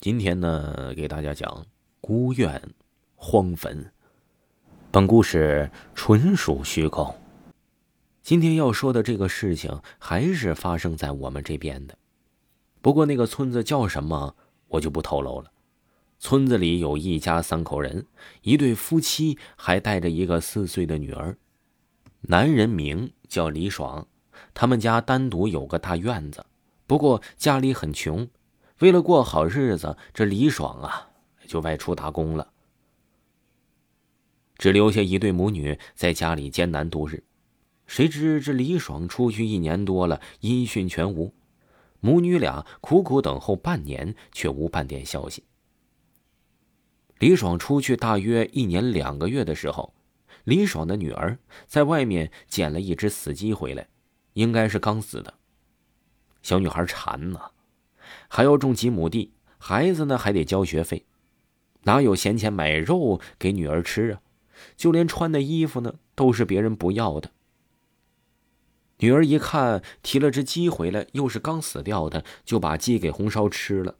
今天呢，给大家讲孤院荒坟。本故事纯属虚构。今天要说的这个事情，还是发生在我们这边的。不过那个村子叫什么，我就不透露了。村子里有一家三口人，一对夫妻还带着一个四岁的女儿。男人名叫李爽，他们家单独有个大院子，不过家里很穷。为了过好日子，这李爽啊就外出打工了，只留下一对母女在家里艰难度日。谁知这李爽出去一年多了，音讯全无，母女俩苦苦等候半年，却无半点消息。李爽出去大约一年两个月的时候，李爽的女儿在外面捡了一只死鸡回来，应该是刚死的。小女孩馋呐。还要种几亩地，孩子呢还得交学费，哪有闲钱买肉给女儿吃啊？就连穿的衣服呢，都是别人不要的。女儿一看提了只鸡回来，又是刚死掉的，就把鸡给红烧吃了。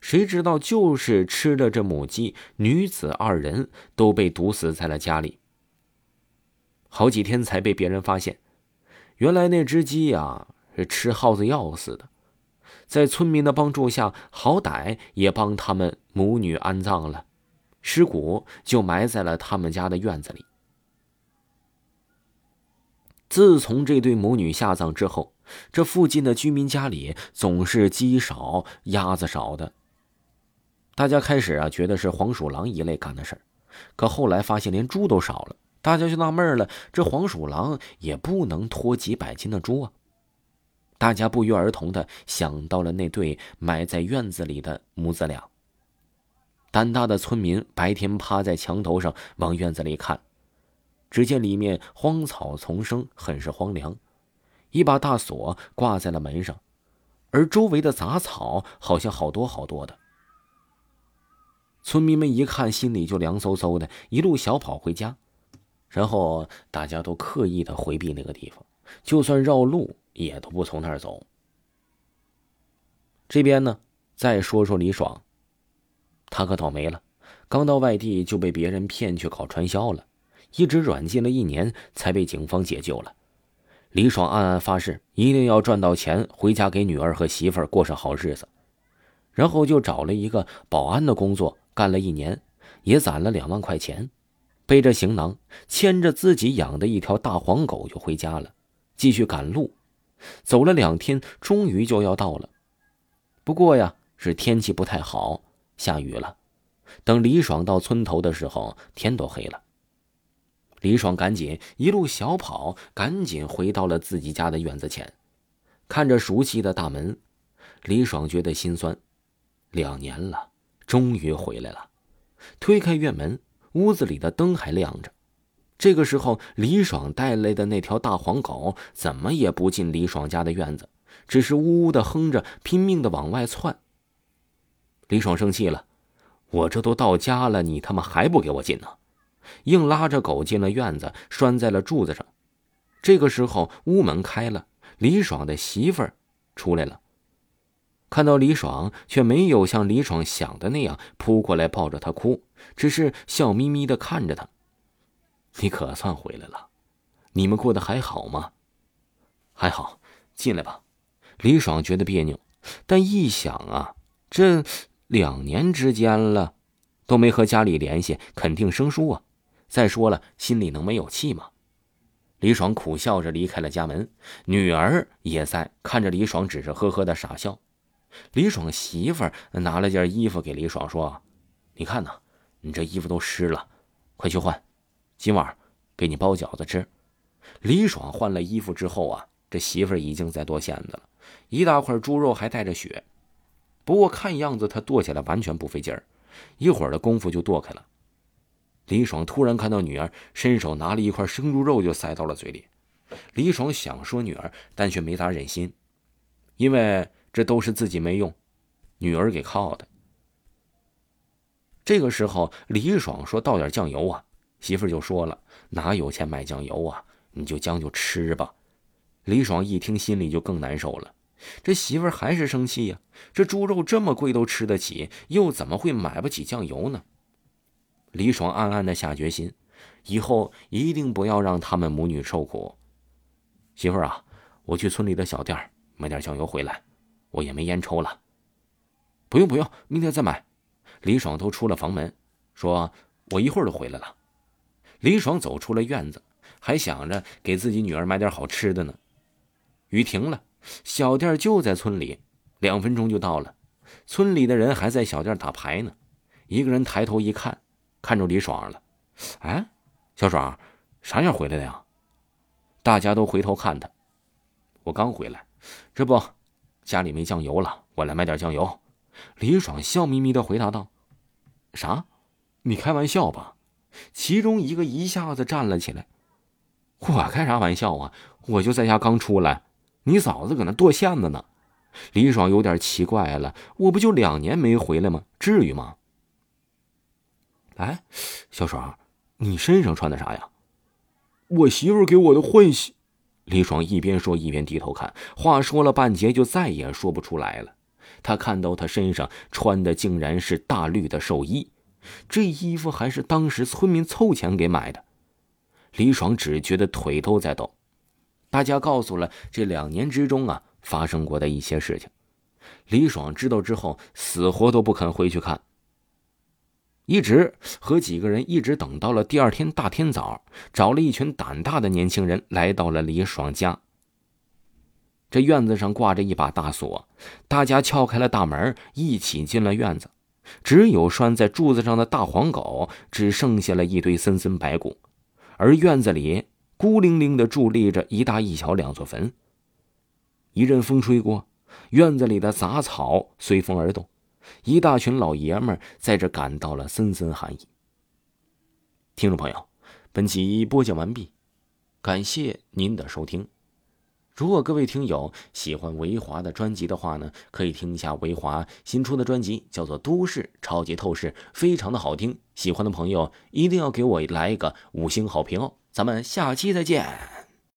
谁知道就是吃了这母鸡，女子二人都被毒死在了家里。好几天才被别人发现，原来那只鸡呀是吃耗子药死的。在村民的帮助下，好歹也帮他们母女安葬了，尸骨就埋在了他们家的院子里。自从这对母女下葬之后，这附近的居民家里总是鸡少鸭子少的。大家开始啊觉得是黄鼠狼一类干的事儿，可后来发现连猪都少了，大家就纳闷了：这黄鼠狼也不能拖几百斤的猪啊！大家不约而同的想到了那对埋在院子里的母子俩。胆大的村民白天趴在墙头上往院子里看，只见里面荒草丛生，很是荒凉。一把大锁挂在了门上，而周围的杂草好像好多好多的。村民们一看，心里就凉飕飕的，一路小跑回家。然后大家都刻意的回避那个地方，就算绕路。也都不从那儿走。这边呢，再说说李爽，他可倒霉了，刚到外地就被别人骗去搞传销了，一直软禁了一年，才被警方解救了。李爽暗暗发誓，一定要赚到钱，回家给女儿和媳妇儿过上好日子。然后就找了一个保安的工作，干了一年，也攒了两万块钱，背着行囊，牵着自己养的一条大黄狗就回家了，继续赶路。走了两天，终于就要到了。不过呀，是天气不太好，下雨了。等李爽到村头的时候，天都黑了。李爽赶紧一路小跑，赶紧回到了自己家的院子前，看着熟悉的大门，李爽觉得心酸。两年了，终于回来了。推开院门，屋子里的灯还亮着。这个时候，李爽带来的那条大黄狗怎么也不进李爽家的院子，只是呜呜的哼着，拼命的往外窜。李爽生气了：“我这都到家了，你他妈还不给我进呢！”硬拉着狗进了院子，拴在了柱子上。这个时候，屋门开了，李爽的媳妇儿出来了，看到李爽，却没有像李爽想的那样扑过来抱着他哭，只是笑眯眯的看着他。你可算回来了，你们过得还好吗？还好，进来吧。李爽觉得别扭，但一想啊，这两年之间了，都没和家里联系，肯定生疏啊。再说了，心里能没有气吗？李爽苦笑着离开了家门，女儿也在看着李爽，只是呵呵的傻笑。李爽媳妇儿拿了件衣服给李爽说：“你看呐，你这衣服都湿了，快去换。”今晚给你包饺子吃。李爽换了衣服之后啊，这媳妇儿已经在剁馅子了，一大块猪肉还带着血。不过看样子他剁起来完全不费劲儿，一会儿的功夫就剁开了。李爽突然看到女儿伸手拿了一块生猪肉就塞到了嘴里，李爽想说女儿，但却没咋忍心，因为这都是自己没用，女儿给靠的。这个时候，李爽说：“倒点酱油啊。”媳妇就说了：“哪有钱买酱油啊？你就将就吃吧。”李爽一听，心里就更难受了。这媳妇还是生气呀。这猪肉这么贵都吃得起，又怎么会买不起酱油呢？李爽暗暗的下决心，以后一定不要让他们母女受苦。媳妇啊，我去村里的小店买点酱油回来，我也没烟抽了。不用不用，明天再买。李爽都出了房门，说：“我一会儿就回来了。”李爽走出了院子，还想着给自己女儿买点好吃的呢。雨停了，小店就在村里，两分钟就到了。村里的人还在小店打牌呢。一个人抬头一看。看着李爽了，哎，小爽，啥样回来的呀？大家都回头看他。我刚回来，这不，家里没酱油了，我来买点酱油。李爽笑眯眯的回答道：“啥？你开玩笑吧？”其中一个一下子站了起来：“我开啥玩笑啊？我就在家刚出来，你嫂子搁那剁馅子呢。”李爽有点奇怪了：“我不就两年没回来吗？至于吗？”哎，小爽，你身上穿的啥呀？我媳妇给我的换洗。李爽一边说一边低头看，话说了半截就再也说不出来了。他看到他身上穿的竟然是大绿的寿衣，这衣服还是当时村民凑钱给买的。李爽只觉得腿都在抖。大家告诉了这两年之中啊发生过的一些事情，李爽知道之后，死活都不肯回去看。一直和几个人一直等到了第二天大天早，找了一群胆大的年轻人来到了李爽家。这院子上挂着一把大锁，大家撬开了大门，一起进了院子。只有拴在柱子上的大黄狗，只剩下了一堆森森白骨，而院子里孤零零的伫立着一大一小两座坟。一阵风吹过，院子里的杂草随风而动。一大群老爷们在这感到了森森寒意。听众朋友，本集播讲完毕，感谢您的收听。如果各位听友喜欢维华的专辑的话呢，可以听一下维华新出的专辑，叫做《都市超级透视》，非常的好听。喜欢的朋友一定要给我来一个五星好评哦！咱们下期再见。